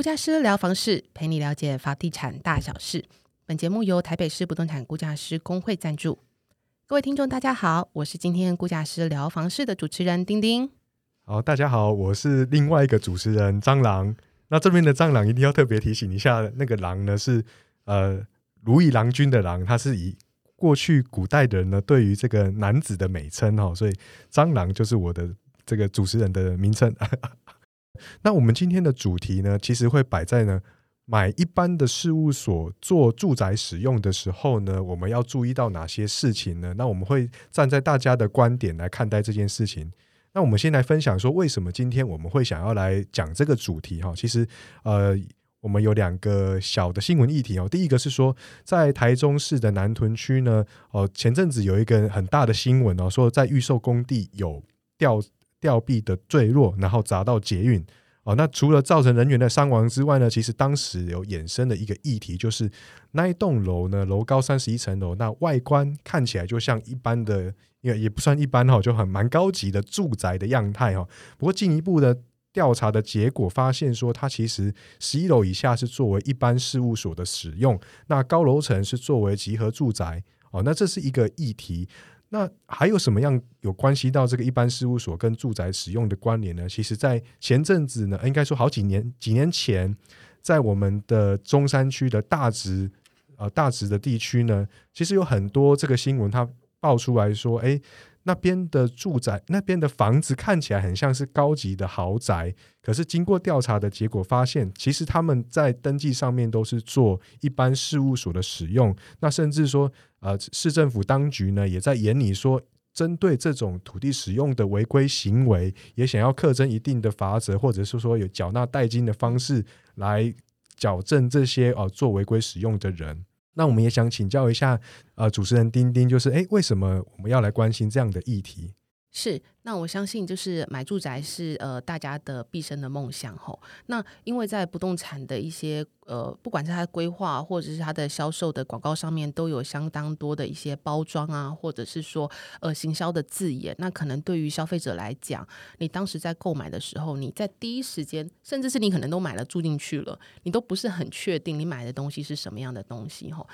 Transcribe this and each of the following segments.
估价师聊房事，陪你了解房地产大小事。本节目由台北市不动产估价师工会赞助。各位听众，大家好，我是今天估价师聊房事的主持人丁丁。好，大家好，我是另外一个主持人蟑螂。那这边的蟑螂一定要特别提醒一下，那个狼呢是呃如意郎君的狼，它是以过去古代的人呢对于这个男子的美称哈，所以蟑螂就是我的这个主持人的名称。那我们今天的主题呢，其实会摆在呢买一般的事务所做住宅使用的时候呢，我们要注意到哪些事情呢？那我们会站在大家的观点来看待这件事情。那我们先来分享说，为什么今天我们会想要来讲这个主题哈？其实呃，我们有两个小的新闻议题哦。第一个是说，在台中市的南屯区呢，哦前阵子有一个很大的新闻哦，说在预售工地有吊。吊臂的坠落，然后砸到捷运哦。那除了造成人员的伤亡之外呢，其实当时有衍生的一个议题，就是那一栋楼呢，楼高三十一层楼，那外观看起来就像一般的，也也不算一般哈，就很蛮高级的住宅的样态哈。不过进一步的调查的结果发现说，它其实十一楼以下是作为一般事务所的使用，那高楼层是作为集合住宅哦。那这是一个议题。那还有什么样有关系到这个一般事务所跟住宅使用的关联呢？其实，在前阵子呢，应该说好几年，几年前，在我们的中山区的大直呃大直的地区呢，其实有很多这个新闻，它爆出来说，哎。那边的住宅，那边的房子看起来很像是高级的豪宅，可是经过调查的结果发现，其实他们在登记上面都是做一般事务所的使用。那甚至说，呃，市政府当局呢也在眼里说，针对这种土地使用的违规行为，也想要课征一定的罚则，或者是说有缴纳代金的方式来矫正这些呃做违规使用的人。那我们也想请教一下，呃，主持人丁丁，就是哎，为什么我们要来关心这样的议题？是。那我相信，就是买住宅是呃大家的毕生的梦想吼。那因为在不动产的一些呃，不管是它的规划或者是它的销售的广告上面，都有相当多的一些包装啊，或者是说呃行销的字眼。那可能对于消费者来讲，你当时在购买的时候，你在第一时间，甚至是你可能都买了住进去了，你都不是很确定你买的东西是什么样的东西吼。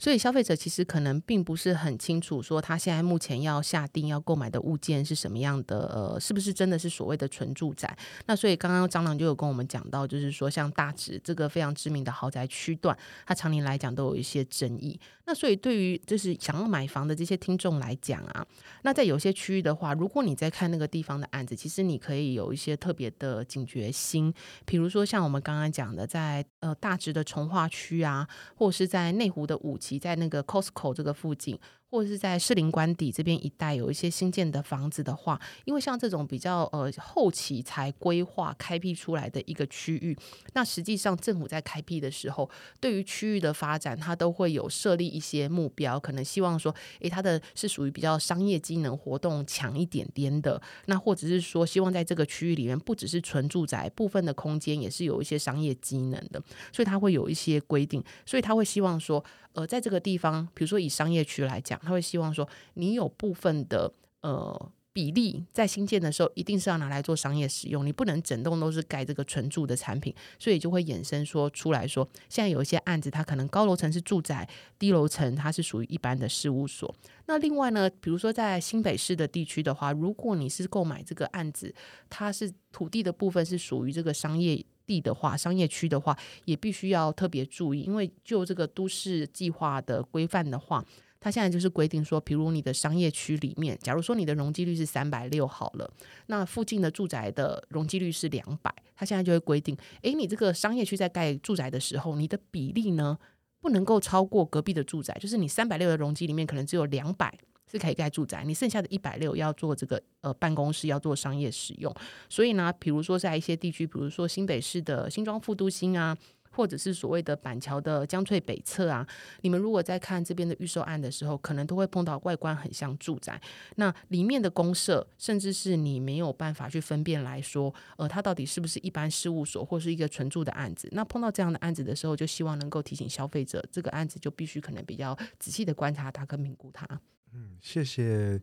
所以消费者其实可能并不是很清楚，说他现在目前要下定要购买的物件是什么样的，呃，是不是真的是所谓的纯住宅？那所以刚刚蟑螂就有跟我们讲到，就是说像大直这个非常知名的豪宅区段，它常年来讲都有一些争议。那所以对于就是想要买房的这些听众来讲啊，那在有些区域的话，如果你在看那个地方的案子，其实你可以有一些特别的警觉心，比如说像我们刚刚讲的，在呃大直的从化区啊，或者是在内湖的五期，在那个 Costco 这个附近。或者是在士林官邸这边一带有一些新建的房子的话，因为像这种比较呃后期才规划开辟出来的一个区域，那实际上政府在开辟的时候，对于区域的发展，它都会有设立一些目标，可能希望说，诶，它的是属于比较商业机能活动强一点点的，那或者是说，希望在这个区域里面不只是纯住宅，部分的空间也是有一些商业机能的，所以它会有一些规定，所以他会希望说。呃，在这个地方，比如说以商业区来讲，他会希望说，你有部分的呃比例在新建的时候，一定是要拿来做商业使用，你不能整栋都是盖这个纯住的产品，所以就会衍生说出来说，现在有一些案子，它可能高楼层是住宅，低楼层它是属于一般的事务所。那另外呢，比如说在新北市的地区的话，如果你是购买这个案子，它是土地的部分是属于这个商业。地的话，商业区的话，也必须要特别注意，因为就这个都市计划的规范的话，它现在就是规定说，比如你的商业区里面，假如说你的容积率是三百六好了，那附近的住宅的容积率是两百，它现在就会规定，诶，你这个商业区在盖住宅的时候，你的比例呢不能够超过隔壁的住宅，就是你三百六的容积里面可能只有两百。是可以盖住宅，你剩下的一百六要做这个呃办公室，要做商业使用。所以呢，比如说在一些地区，比如说新北市的新庄副都心啊，或者是所谓的板桥的江翠北侧啊，你们如果在看这边的预售案的时候，可能都会碰到外观很像住宅，那里面的公社，甚至是你没有办法去分辨来说，呃，它到底是不是一般事务所或是一个纯住的案子。那碰到这样的案子的时候，就希望能够提醒消费者，这个案子就必须可能比较仔细的观察它跟评估它。嗯，谢谢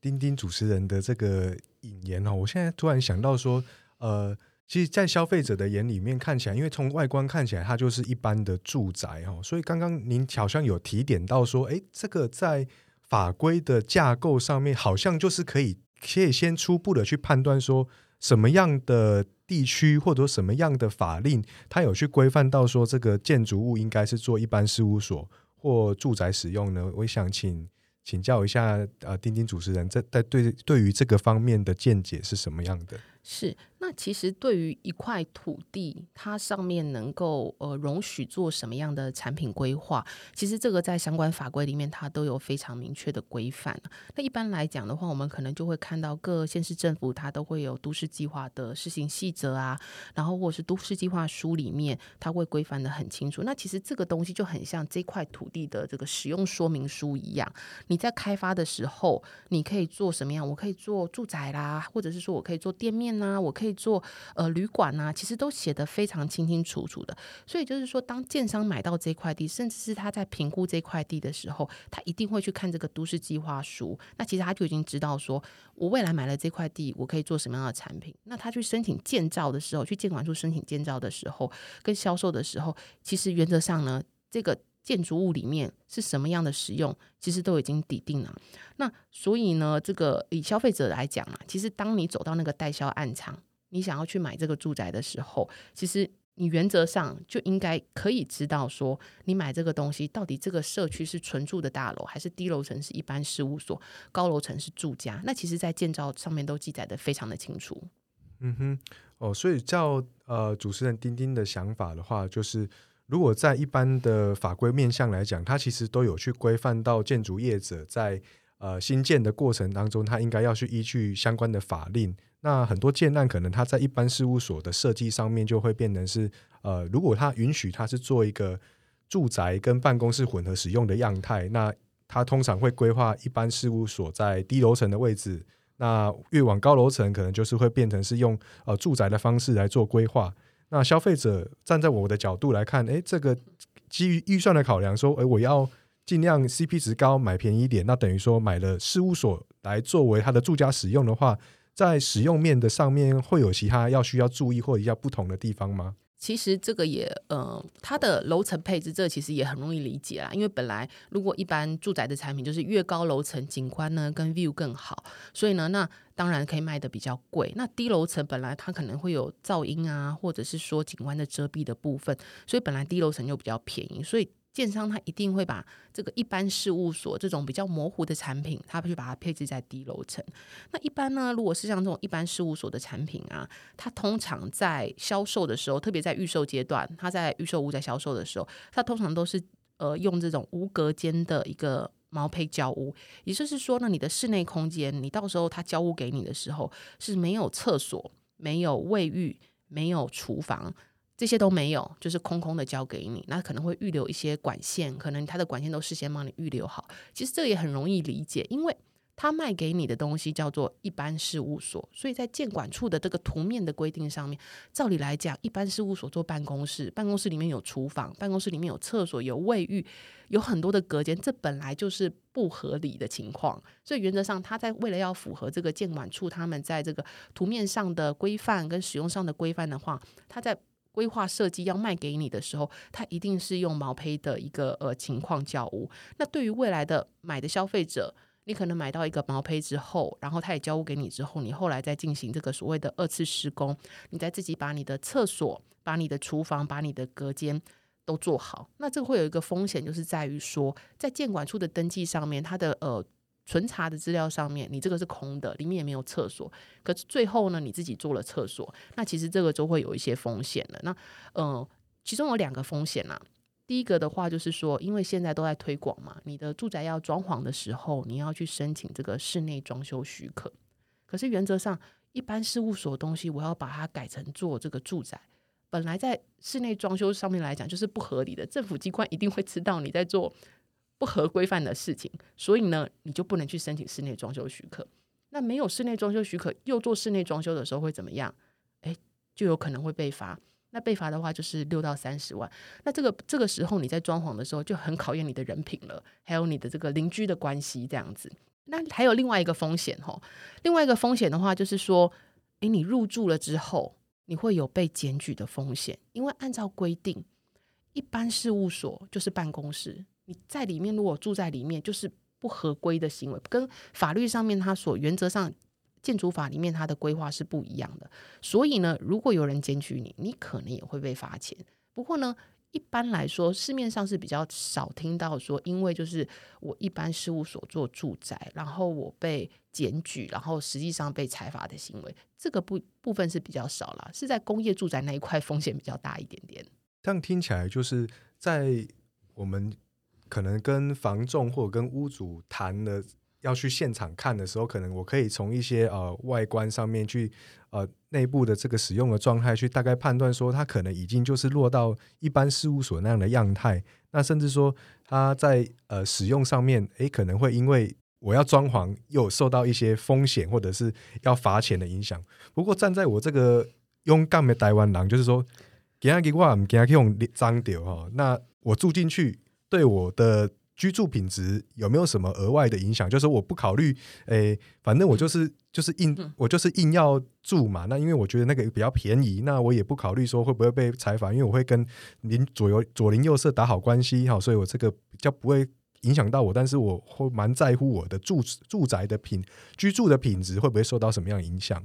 丁丁主持人的这个引言哦。我现在突然想到说，呃，其实，在消费者的眼里面看起来，因为从外观看起来，它就是一般的住宅哈，所以刚刚您好像有提点到说，哎，这个在法规的架构上面，好像就是可以可以先初步的去判断说，什么样的地区或者什么样的法令，它有去规范到说，这个建筑物应该是做一般事务所或住宅使用呢？我想请请教一下，呃，丁丁主持人，在在对对于这个方面的见解是什么样的？是，那其实对于一块土地，它上面能够呃容许做什么样的产品规划，其实这个在相关法规里面它都有非常明确的规范。那一般来讲的话，我们可能就会看到各县市政府它都会有都市计划的施行细则啊，然后或者是都市计划书里面它会规范的很清楚。那其实这个东西就很像这块土地的这个使用说明书一样，你在开发的时候，你可以做什么样？我可以做住宅啦，或者是说我可以做店面。那我可以做呃旅馆呐，其实都写的非常清清楚楚的。所以就是说，当建商买到这块地，甚至是他在评估这块地的时候，他一定会去看这个都市计划书。那其实他就已经知道说，我未来买了这块地，我可以做什么样的产品。那他去申请建造的时候，去建管处申请建造的时候，跟销售的时候，其实原则上呢，这个。建筑物里面是什么样的使用，其实都已经抵定了。那所以呢，这个以消费者来讲啊，其实当你走到那个代销暗场，你想要去买这个住宅的时候，其实你原则上就应该可以知道说，你买这个东西到底这个社区是纯住的大楼，还是低楼层是一般事务所，高楼层是住家。那其实，在建造上面都记载的非常的清楚。嗯哼，哦，所以照呃主持人丁丁的想法的话，就是。如果在一般的法规面向来讲，它其实都有去规范到建筑业者在呃新建的过程当中，它应该要去依据相关的法令。那很多建案可能它在一般事务所的设计上面就会变成是呃，如果它允许它是做一个住宅跟办公室混合使用的样态，那它通常会规划一般事务所在低楼层的位置。那越往高楼层，可能就是会变成是用呃住宅的方式来做规划。那消费者站在我的角度来看，哎，这个基于预算的考量，说，哎，我要尽量 CP 值高，买便宜一点，那等于说买了事务所来作为他的住家使用的话，在使用面的上面会有其他要需要注意或者要不同的地方吗？其实这个也，呃，它的楼层配置，这其实也很容易理解啦。因为本来如果一般住宅的产品就是越高楼层景观呢跟 view 更好，所以呢，那当然可以卖的比较贵。那低楼层本来它可能会有噪音啊，或者是说景观的遮蔽的部分，所以本来低楼层就比较便宜，所以。建商他一定会把这个一般事务所这种比较模糊的产品，他去把它配置在低楼层。那一般呢，如果是像这种一般事务所的产品啊，它通常在销售的时候，特别在预售阶段，它在预售屋在销售的时候，它通常都是呃用这种无隔间的一个毛坯交屋。也就是说呢，你的室内空间，你到时候他交屋给你的时候是没有厕所、没有卫浴、没有厨房。这些都没有，就是空空的交给你，那可能会预留一些管线，可能他的管线都事先帮你预留好。其实这也很容易理解，因为他卖给你的东西叫做一般事务所，所以在建管处的这个图面的规定上面，照理来讲，一般事务所做办公室，办公室里面有厨房，办公室里面有厕所、有卫浴，有很多的隔间，这本来就是不合理的情况。所以原则上，他在为了要符合这个建管处他们在这个图面上的规范跟使用上的规范的话，他在规划设计要卖给你的时候，它一定是用毛坯的一个呃情况交屋。那对于未来的买的消费者，你可能买到一个毛坯之后，然后他也交屋给你之后，你后来再进行这个所谓的二次施工，你再自己把你的厕所、把你的厨房、把你的隔间都做好。那这个会有一个风险，就是在于说，在建管处的登记上面，它的呃。存查的资料上面，你这个是空的，里面也没有厕所。可是最后呢，你自己做了厕所，那其实这个就会有一些风险了。那呃，其中有两个风险啦。第一个的话就是说，因为现在都在推广嘛，你的住宅要装潢的时候，你要去申请这个室内装修许可。可是原则上，一般事务所的东西，我要把它改成做这个住宅，本来在室内装修上面来讲就是不合理的。政府机关一定会知道你在做。不合规范的事情，所以呢，你就不能去申请室内装修许可。那没有室内装修许可，又做室内装修的时候会怎么样？诶，就有可能会被罚。那被罚的话，就是六到三十万。那这个这个时候你在装潢的时候，就很考验你的人品了，还有你的这个邻居的关系这样子。那还有另外一个风险哈，另外一个风险的话，就是说，诶，你入住了之后，你会有被检举的风险，因为按照规定，一般事务所就是办公室，你在里面如果住在里面，就是不合规的行为，跟法律上面它所原则上建筑法里面它的规划是不一样的。所以呢，如果有人检举你，你可能也会被罚钱。不过呢，一般来说，市面上是比较少听到说，因为就是我一般事务所做住宅，然后我被检举，然后实际上被裁罚的行为，这个部部分是比较少了，是在工业住宅那一块风险比较大一点点。这样听起来就是在我们可能跟房仲或者跟屋主谈的。要去现场看的时候，可能我可以从一些呃外观上面去呃内部的这个使用的状态去大概判断说，它可能已经就是落到一般事务所那样的样态。那甚至说它在呃使用上面，诶，可能会因为我要装潢又受到一些风险或者是要罚钱的影响。不过站在我这个用干的台湾人，就是说，给他给我唔给他用脏掉哈，那我住进去对我的。居住品质有没有什么额外的影响？就是我不考虑，诶，反正我就是就是硬，我就是硬要住嘛。那因为我觉得那个比较便宜，那我也不考虑说会不会被采访，因为我会跟邻左右左邻右舍打好关系哈，所以我这个比较不会影响到我。但是我会蛮在乎我的住住宅的品居住的品质会不会受到什么样影响。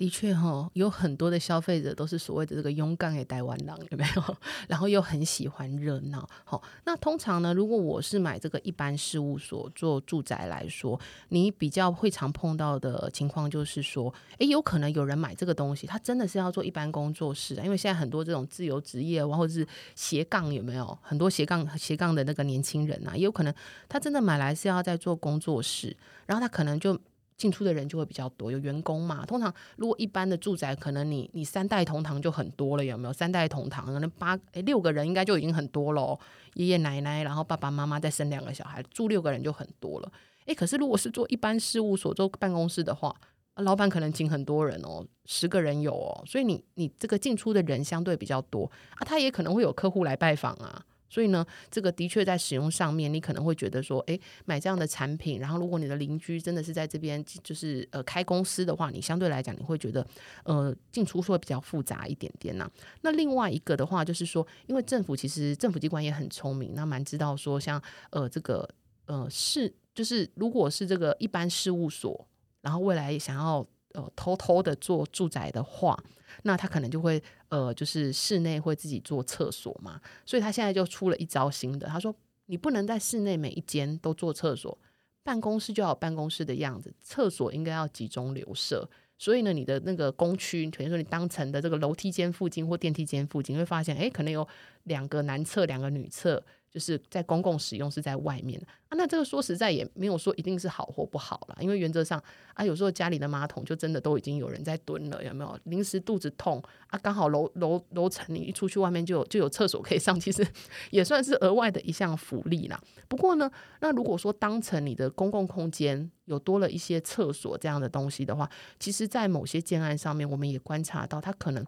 的确哈，有很多的消费者都是所谓的这个勇敢的台湾狼，有没有？然后又很喜欢热闹。好，那通常呢，如果我是买这个一般事务所做住宅来说，你比较会常碰到的情况就是说，诶，有可能有人买这个东西，他真的是要做一般工作室，因为现在很多这种自由职业或者是斜杠，有没有？很多斜杠斜杠的那个年轻人啊，也有可能他真的买来是要在做工作室，然后他可能就。进出的人就会比较多，有员工嘛。通常如果一般的住宅，可能你你三代同堂就很多了，有没有？三代同堂可能八诶六个人应该就已经很多了。爷爷奶奶，然后爸爸妈妈再生两个小孩，住六个人就很多了。诶，可是如果是做一般事务所做办公室的话，老板可能请很多人哦，十个人有哦，所以你你这个进出的人相对比较多啊，他也可能会有客户来拜访啊。所以呢，这个的确在使用上面，你可能会觉得说，哎，买这样的产品，然后如果你的邻居真的是在这边，就是呃开公司的话，你相对来讲你会觉得，呃，进出会比较复杂一点点呐。那另外一个的话，就是说，因为政府其实政府机关也很聪明，那蛮知道说，像呃这个呃是，就是如果是这个一般事务所，然后未来想要呃偷偷的做住宅的话。那他可能就会呃，就是室内会自己做厕所嘛，所以他现在就出了一招新的，他说你不能在室内每一间都做厕所，办公室就要办公室的样子，厕所应该要集中留设，所以呢，你的那个工区，比如说你当层的这个楼梯间附近或电梯间附近，会发现哎，可能有两个男厕，两个女厕。就是在公共使用是在外面啊，那这个说实在也没有说一定是好或不好啦，因为原则上啊，有时候家里的马桶就真的都已经有人在蹲了，有没有？临时肚子痛啊，刚好楼楼楼层你一出去外面就有就有厕所可以上，其实也算是额外的一项福利啦。不过呢，那如果说当成你的公共空间有多了一些厕所这样的东西的话，其实，在某些建案上面，我们也观察到它可能。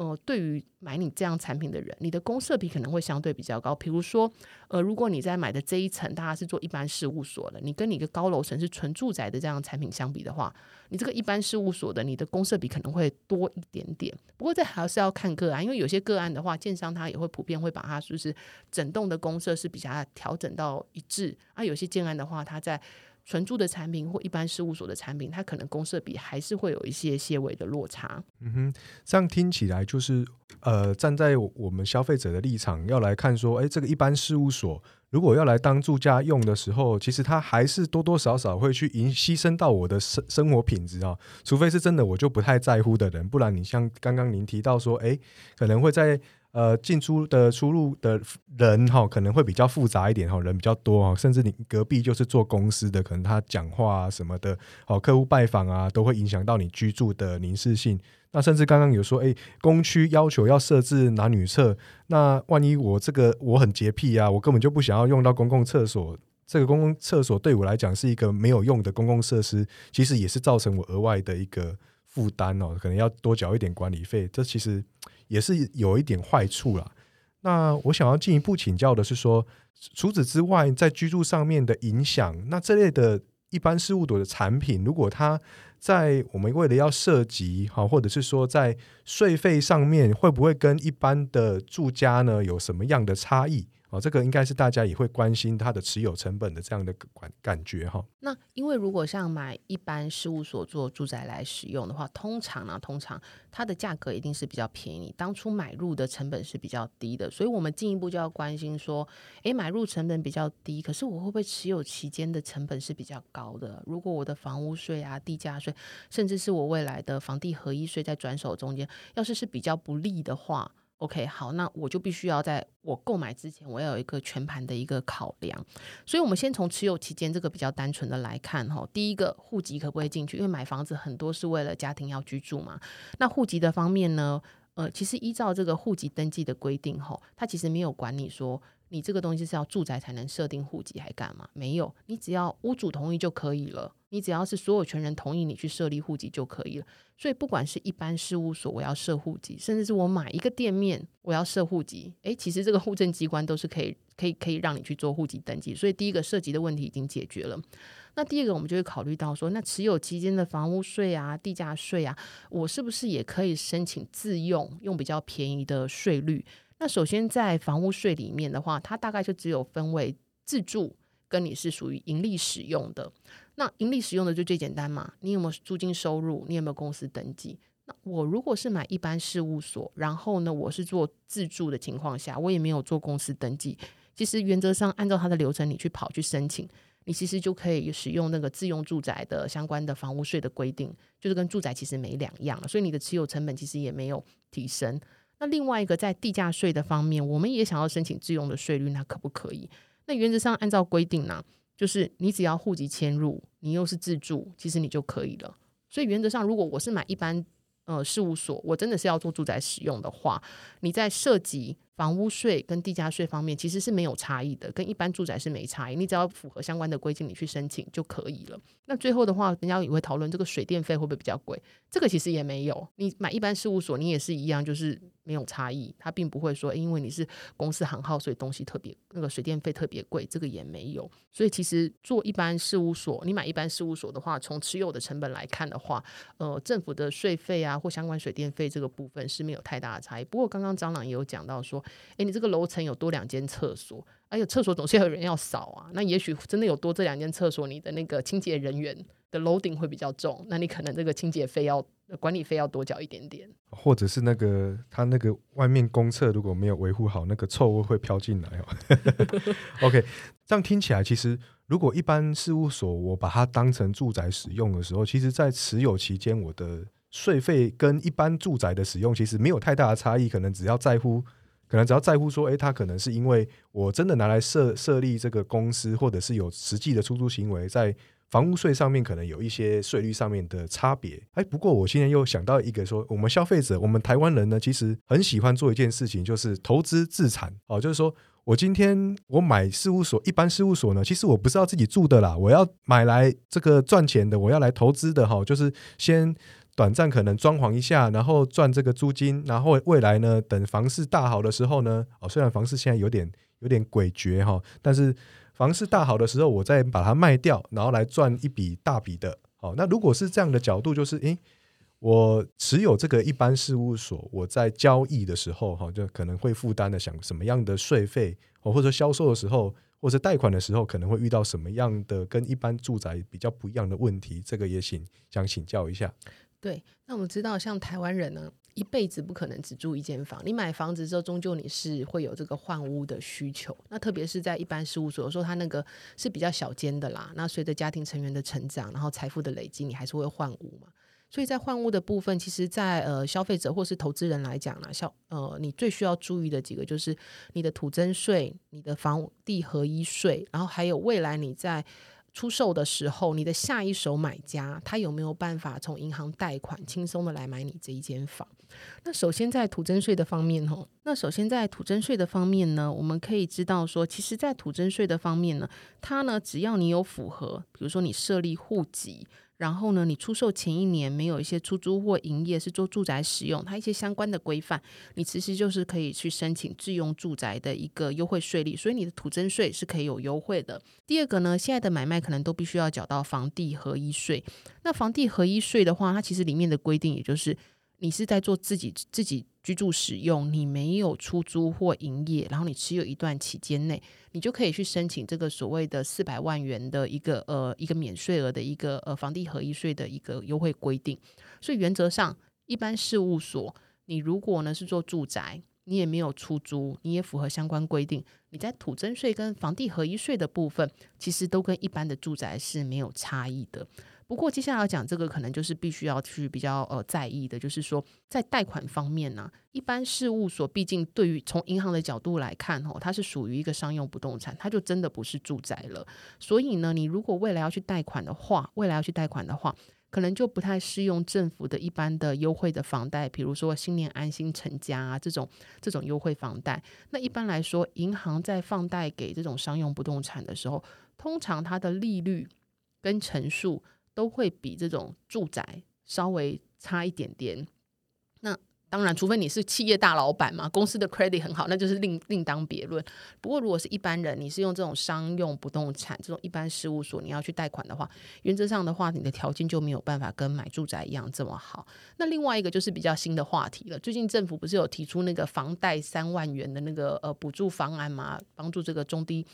呃，对于买你这样产品的人，你的公设比可能会相对比较高。比如说，呃，如果你在买的这一层，大家是做一般事务所的，你跟你一个高楼层是纯住宅的这样产品相比的话，你这个一般事务所的，你的公设比可能会多一点点。不过这还是要看个案，因为有些个案的话，建商他也会普遍会把它就是整栋的公设是比较调整到一致啊。有些建案的话，它在纯住的产品或一般事务所的产品，它可能公设比还是会有一些些微的落差。嗯哼，这样听起来就是，呃，站在我们消费者的立场要来看，说，哎，这个一般事务所如果要来当住家用的时候，其实它还是多多少少会去影牺牲到我的生生活品质啊。除非是真的我就不太在乎的人，不然你像刚刚您提到说，哎，可能会在。呃，进出的出入的人哈，可能会比较复杂一点哈，人比较多哈，甚至你隔壁就是做公司的，可能他讲话啊什么的，哦，客户拜访啊，都会影响到你居住的凝视性。那甚至刚刚有说，哎，公区要求要设置男女厕，那万一我这个我很洁癖啊，我根本就不想要用到公共厕所，这个公共厕所对我来讲是一个没有用的公共设施，其实也是造成我额外的一个负担哦，可能要多缴一点管理费，这其实。也是有一点坏处啦。那我想要进一步请教的是说，除此之外，在居住上面的影响，那这类的一般事务所的产品，如果它在我们为了要涉及哈，或者是说在税费上面会不会跟一般的住家呢有什么样的差异？哦，这个应该是大家也会关心它的持有成本的这样的感感觉哈。那因为如果像买一般事务所做住宅来使用的话，通常呢，通常它的价格一定是比较便宜，当初买入的成本是比较低的，所以我们进一步就要关心说，诶，买入成本比较低，可是我会不会持有期间的成本是比较高的？如果我的房屋税啊、地价税，甚至是我未来的房地合一税在转手中间，要是是比较不利的话。OK，好，那我就必须要在我购买之前，我要有一个全盘的一个考量。所以，我们先从持有期间这个比较单纯的来看哈。第一个，户籍可不可以进去？因为买房子很多是为了家庭要居住嘛。那户籍的方面呢？呃，其实依照这个户籍登记的规定哈，它其实没有管你说。你这个东西是要住宅才能设定户籍，还干嘛？没有，你只要屋主同意就可以了。你只要是所有权人同意你去设立户籍就可以了。所以不管是一般事务所我要设户籍，甚至是我买一个店面我要设户籍，诶，其实这个户政机关都是可以、可以、可以让你去做户籍登记。所以第一个涉及的问题已经解决了。那第二个我们就会考虑到说，那持有期间的房屋税啊、地价税啊，我是不是也可以申请自用，用比较便宜的税率？那首先在房屋税里面的话，它大概就只有分为自住跟你是属于盈利使用的。那盈利使用的就最简单嘛，你有没有租金收入？你有没有公司登记？那我如果是买一般事务所，然后呢，我是做自住的情况下，我也没有做公司登记，其实原则上按照它的流程，你去跑去申请，你其实就可以使用那个自用住宅的相关的房屋税的规定，就是跟住宅其实没两样，所以你的持有成本其实也没有提升。那另外一个在地价税的方面，我们也想要申请自用的税率，那可不可以？那原则上按照规定呢，就是你只要户籍迁入，你又是自住，其实你就可以了。所以原则上，如果我是买一般呃事务所，我真的是要做住宅使用的话，你在涉及。房屋税跟地价税方面其实是没有差异的，跟一般住宅是没差异。你只要符合相关的规定，你去申请就可以了。那最后的话，人家也会讨论这个水电费会不会比较贵？这个其实也没有。你买一般事务所，你也是一样，就是没有差异。它并不会说，因为你是公司行号，所以东西特别那个水电费特别贵，这个也没有。所以其实做一般事务所，你买一般事务所的话，从持有的成本来看的话，呃，政府的税费啊或相关水电费这个部分是没有太大的差异。不过刚刚张朗也有讲到说。哎，你这个楼层有多两间厕所，哎呦，厕所总是要有人要扫啊。那也许真的有多这两间厕所，你的那个清洁人员的楼顶会比较重，那你可能这个清洁费要管理费要多缴一点点。或者是那个他那个外面公厕如果没有维护好，那个臭味会飘进来哦。OK，这样听起来，其实如果一般事务所我把它当成住宅使用的时候，其实在持有期间，我的税费跟一般住宅的使用其实没有太大的差异，可能只要在乎。可能只要在乎说，哎，他可能是因为我真的拿来设设立这个公司，或者是有实际的出租行为，在房屋税上面可能有一些税率上面的差别。哎，不过我现在又想到一个说，我们消费者，我们台湾人呢，其实很喜欢做一件事情，就是投资自产。哦，就是说我今天我买事务所，一般事务所呢，其实我不是要自己住的啦，我要买来这个赚钱的，我要来投资的哈，就是先。短暂可能装潢一下，然后赚这个租金，然后未来呢，等房市大好的时候呢，哦，虽然房市现在有点有点诡谲哈，但是房市大好的时候，我再把它卖掉，然后来赚一笔大笔的。好，那如果是这样的角度，就是诶，我持有这个一般事务所，我在交易的时候哈，就可能会负担的想什么样的税费，哦，或者销售的时候，或者贷款的时候，可能会遇到什么样的跟一般住宅比较不一样的问题，这个也请想请教一下。对，那我们知道，像台湾人呢，一辈子不可能只住一间房。你买房子之后，终究你是会有这个换屋的需求。那特别是在一般事务所，有时候它那个是比较小间的啦。那随着家庭成员的成长，然后财富的累积，你还是会换屋嘛。所以在换屋的部分，其实，在呃消费者或是投资人来讲呢，消呃你最需要注意的几个，就是你的土增税、你的房地合一税，然后还有未来你在。出售的时候，你的下一手买家他有没有办法从银行贷款轻松的来买你这一间房？那首先在土增税的方面，哦，那首先在土增税的方面呢，我们可以知道说，其实，在土增税的方面呢，它呢，只要你有符合，比如说你设立户籍。然后呢，你出售前一年没有一些出租或营业是做住宅使用，它一些相关的规范，你其实就是可以去申请自用住宅的一个优惠税率，所以你的土增税是可以有优惠的。第二个呢，现在的买卖可能都必须要缴到房地合一税。那房地合一税的话，它其实里面的规定也就是。你是在做自己自己居住使用，你没有出租或营业，然后你持有一段期间内，你就可以去申请这个所谓的四百万元的一个呃一个免税额的一个呃房地合一税的一个优惠规定。所以原则上，一般事务所，你如果呢是做住宅，你也没有出租，你也符合相关规定，你在土增税跟房地合一税的部分，其实都跟一般的住宅是没有差异的。不过接下来要讲这个，可能就是必须要去比较呃在意的，就是说在贷款方面呢，一般事务所毕竟对于从银行的角度来看哦，它是属于一个商用不动产，它就真的不是住宅了。所以呢，你如果未来要去贷款的话，未来要去贷款的话，可能就不太适用政府的一般的优惠的房贷，比如说新年安心成家啊这种这种优惠房贷。那一般来说，银行在放贷给这种商用不动产的时候，通常它的利率跟成数。都会比这种住宅稍微差一点点。那当然，除非你是企业大老板嘛，公司的 credit 很好，那就是另另当别论。不过，如果是一般人，你是用这种商用不动产这种一般事务所，你要去贷款的话，原则上的话，你的条件就没有办法跟买住宅一样这么好。那另外一个就是比较新的话题了。最近政府不是有提出那个房贷三万元的那个呃补助方案吗？帮助这个中低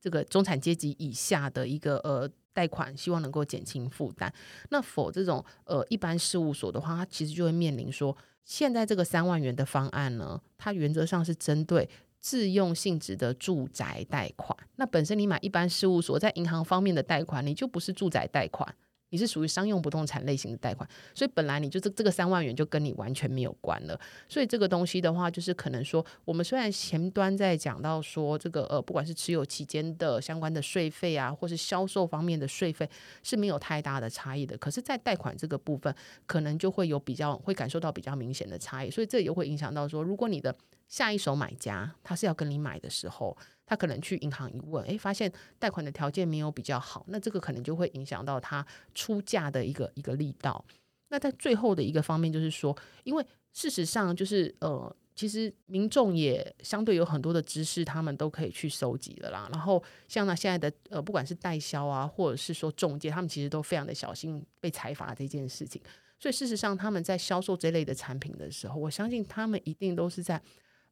这个中产阶级以下的一个呃。贷款希望能够减轻负担，那否这种呃一般事务所的话，它其实就会面临说，现在这个三万元的方案呢，它原则上是针对自用性质的住宅贷款。那本身你买一般事务所在银行方面的贷款，你就不是住宅贷款。你是属于商用不动产类型的贷款，所以本来你就这这个三万元就跟你完全没有关了。所以这个东西的话，就是可能说，我们虽然前端在讲到说这个呃，不管是持有期间的相关的税费啊，或是销售方面的税费是没有太大的差异的，可是，在贷款这个部分，可能就会有比较会感受到比较明显的差异。所以这也会影响到说，如果你的下一手买家他是要跟你买的时候。他可能去银行一问，诶，发现贷款的条件没有比较好，那这个可能就会影响到他出价的一个一个力道。那在最后的一个方面，就是说，因为事实上就是呃，其实民众也相对有很多的知识，他们都可以去收集的啦。然后像那现在的呃，不管是代销啊，或者是说中介，他们其实都非常的小心被财阀这件事情。所以事实上，他们在销售这类的产品的时候，我相信他们一定都是在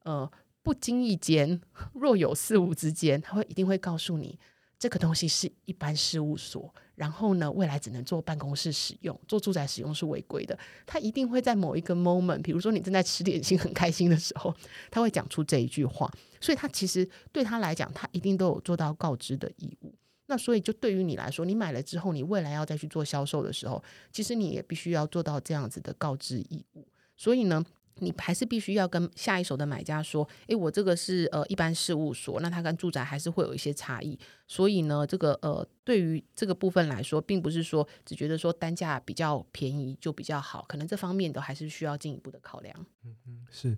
呃。不经意间，若有似无之间，他会一定会告诉你，这个东西是一般事务所，然后呢，未来只能做办公室使用，做住宅使用是违规的。他一定会在某一个 moment，比如说你正在吃点心 很开心的时候，他会讲出这一句话。所以他其实对他来讲，他一定都有做到告知的义务。那所以就对于你来说，你买了之后，你未来要再去做销售的时候，其实你也必须要做到这样子的告知义务。所以呢。你还是必须要跟下一手的买家说，诶，我这个是呃一般事务所，那它跟住宅还是会有一些差异，所以呢，这个呃对于这个部分来说，并不是说只觉得说单价比较便宜就比较好，可能这方面都还是需要进一步的考量。嗯嗯，是。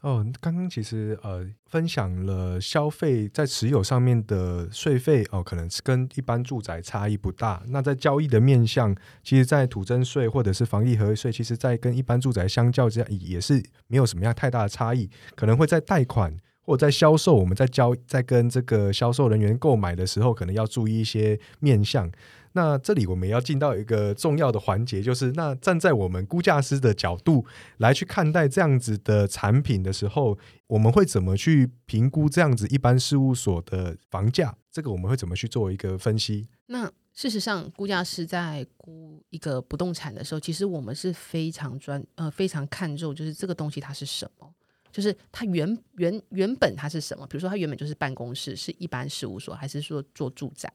哦，刚刚其实呃分享了消费在持有上面的税费哦，可能是跟一般住宅差异不大。那在交易的面向，其实，在土增税或者是房地合一税，其实在跟一般住宅相较之下，也是没有什么样太大的差异。可能会在贷款或在销售，我们在交在跟这个销售人员购买的时候，可能要注意一些面向。那这里我们要进到一个重要的环节，就是那站在我们估价师的角度来去看待这样子的产品的时候，我们会怎么去评估这样子一般事务所的房价？这个我们会怎么去做一个分析？那事实上，估价师在估一个不动产的时候，其实我们是非常专呃非常看重，就是这个东西它是什么，就是它原原原本它是什么？比如说它原本就是办公室，是一般事务所，还是说做住宅？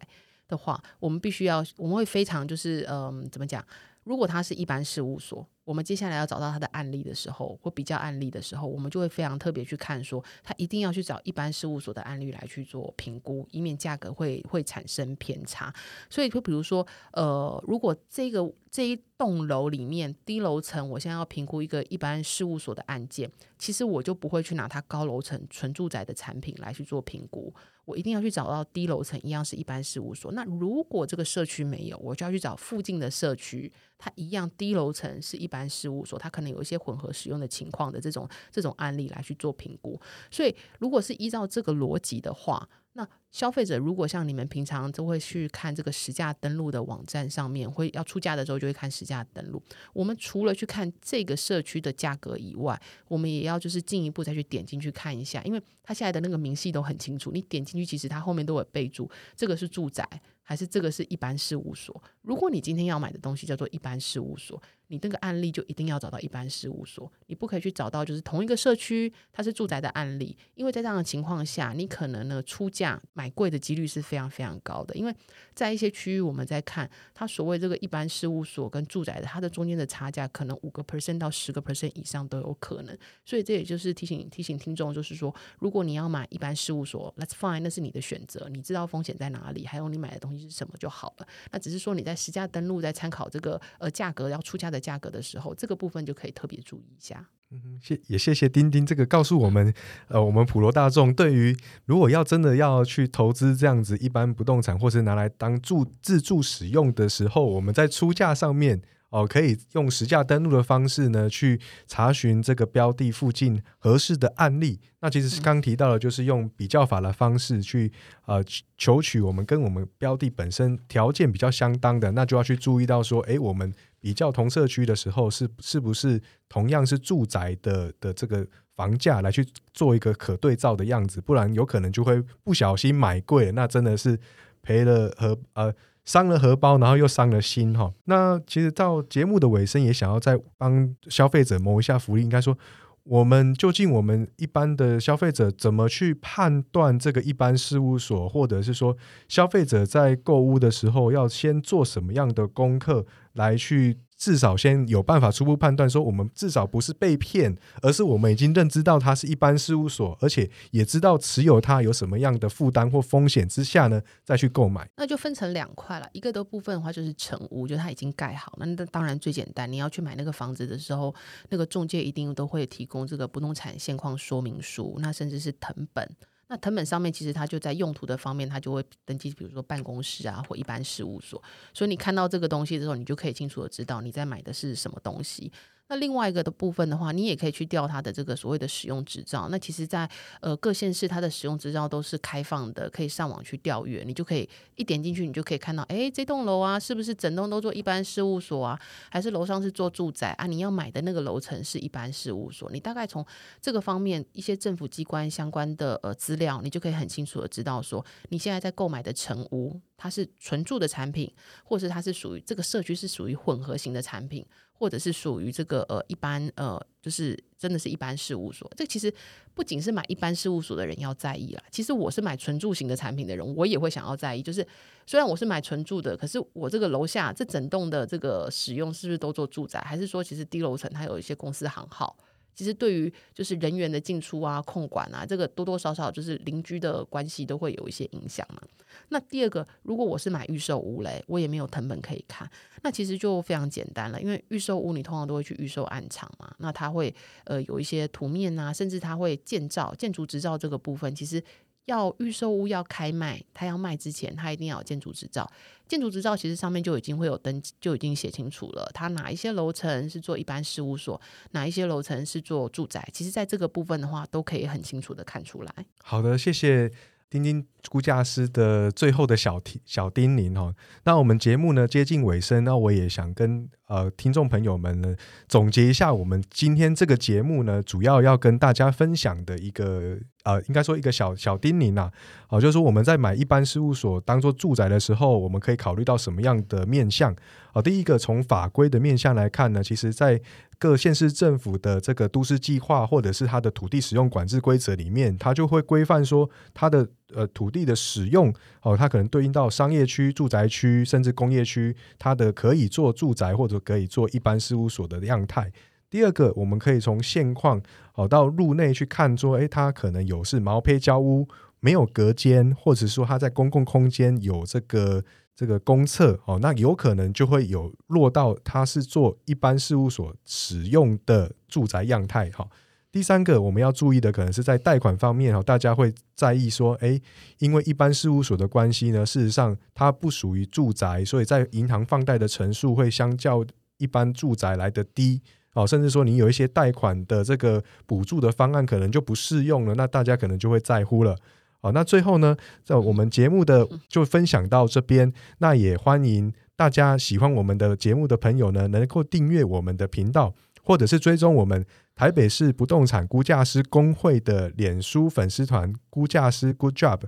的话，我们必须要，我们会非常就是，嗯，怎么讲？如果它是一般事务所，我们接下来要找到它的案例的时候，或比较案例的时候，我们就会非常特别去看，说它一定要去找一般事务所的案例来去做评估，以免价格会会产生偏差。所以，就比如说，呃，如果这个这一栋楼里面低楼层，我现在要评估一个一般事务所的案件，其实我就不会去拿它高楼层纯住宅的产品来去做评估。我一定要去找到低楼层一样是一般事务所。那如果这个社区没有，我就要去找附近的社区，它一样低楼层是一般事务所，它可能有一些混合使用的情况的这种这种案例来去做评估。所以，如果是依照这个逻辑的话，那消费者如果像你们平常都会去看这个实价登录的网站上面，会要出价的时候就会看实价登录。我们除了去看这个社区的价格以外，我们也要就是进一步再去点进去看一下，因为它现在的那个明细都很清楚，你点进去其实它后面都有备注，这个是住宅还是这个是一般事务所。如果你今天要买的东西叫做一般事务所。你那个案例就一定要找到一般事务所，你不可以去找到就是同一个社区它是住宅的案例，因为在这样的情况下，你可能呢出价买贵的几率是非常非常高的。因为在一些区域，我们在看它所谓这个一般事务所跟住宅的，它的中间的差价可能五个 percent 到十个 percent 以上都有可能。所以这也就是提醒提醒听众，就是说，如果你要买一般事务所，Let's fine，那是你的选择，你知道风险在哪里，还有你买的东西是什么就好了。那只是说你在实价登录在参考这个呃价格要出价的。价格的时候，这个部分就可以特别注意一下。嗯，谢也谢谢丁丁这个告诉我们，呃，我们普罗大众对于如果要真的要去投资这样子一般不动产，或是拿来当住自住使用的时候，我们在出价上面。哦，可以用实价登录的方式呢，去查询这个标的附近合适的案例。那其实是刚提到的，就是用比较法的方式去呃求取我们跟我们标的本身条件比较相当的，那就要去注意到说，哎，我们比较同社区的时候，是是不是同样是住宅的的这个房价来去做一个可对照的样子，不然有可能就会不小心买贵了，那真的是赔了和呃。伤了荷包，然后又伤了心哈。那其实到节目的尾声，也想要再帮消费者谋一下福利。应该说，我们究竟我们一般的消费者怎么去判断这个一般事务所，或者是说消费者在购物的时候要先做什么样的功课来去？至少先有办法初步判断，说我们至少不是被骗，而是我们已经认知到它是一般事务所，而且也知道持有它有什么样的负担或风险之下呢，再去购买。那就分成两块了，一个的部分的话就是成屋，就它已经盖好，那那当然最简单。你要去买那个房子的时候，那个中介一定都会提供这个不动产现况说明书，那甚至是藤本。那藤本上面其实它就在用途的方面，它就会登记，比如说办公室啊或一般事务所。所以你看到这个东西之后，你就可以清楚的知道你在买的是什么东西。那另外一个的部分的话，你也可以去调它的这个所谓的使用执照。那其实，在呃各县市，它的使用执照都是开放的，可以上网去调阅。你就可以一点进去，你就可以看到，哎，这栋楼啊，是不是整栋都做一般事务所啊？还是楼上是做住宅啊？你要买的那个楼层是一般事务所。你大概从这个方面一些政府机关相关的呃资料，你就可以很清楚的知道说，你现在在购买的成屋，它是纯住的产品，或是它是属于这个社区是属于混合型的产品。或者是属于这个呃一般呃，就是真的是一般事务所。这其实不仅是买一般事务所的人要在意啦，其实我是买纯住型的产品的人，我也会想要在意。就是虽然我是买纯住的，可是我这个楼下这整栋的这个使用是不是都做住宅，还是说其实低楼层它有一些公司行号？其实对于就是人员的进出啊、控管啊，这个多多少少就是邻居的关系都会有一些影响嘛。那第二个，如果我是买预售屋嘞，我也没有藤本可以看，那其实就非常简单了，因为预售屋你通常都会去预售案场嘛，那它会呃有一些图面啊，甚至它会建造建筑执照这个部分，其实。要预售屋要开卖，他要卖之前，他一定要有建筑执照。建筑执照其实上面就已经会有登，就已经写清楚了，他哪一些楼层是做一般事务所，哪一些楼层是做住宅。其实，在这个部分的话，都可以很清楚的看出来。好的，谢谢丁丁估价师的最后的小提小叮咛哈。那我们节目呢接近尾声，那我也想跟呃听众朋友们呢总结一下，我们今天这个节目呢，主要要跟大家分享的一个。呃，应该说一个小小叮咛呐，哦，就是说我们在买一般事务所当做住宅的时候，我们可以考虑到什么样的面向？哦，第一个从法规的面向来看呢，其实在各县市政府的这个都市计划或者是它的土地使用管制规则里面，它就会规范说它的呃土地的使用哦，它可能对应到商业区、住宅区，甚至工业区，它的可以做住宅或者可以做一般事务所的样态。第二个，我们可以从现况哦到入内去看，说，诶，它可能有是毛坯交屋，没有隔间，或者说它在公共空间有这个这个公厕哦，那有可能就会有落到它是做一般事务所使用的住宅样态哈。第三个我们要注意的，可能是在贷款方面哈，大家会在意说，诶，因为一般事务所的关系呢，事实上它不属于住宅，所以在银行放贷的成数会相较一般住宅来的低哦，甚至说你有一些贷款的这个补助的方案可能就不适用了，那大家可能就会在乎了。好，那最后呢，在我们节目的就分享到这边，那也欢迎大家喜欢我们的节目的朋友呢，能够订阅我们的频道，或者是追踪我们。台北市不动产估价师工会的脸书粉丝团“估价师 Good Job”，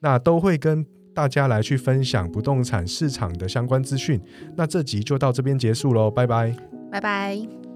那都会跟大家来去分享不动产市场的相关资讯。那这集就到这边结束喽，拜拜，拜拜。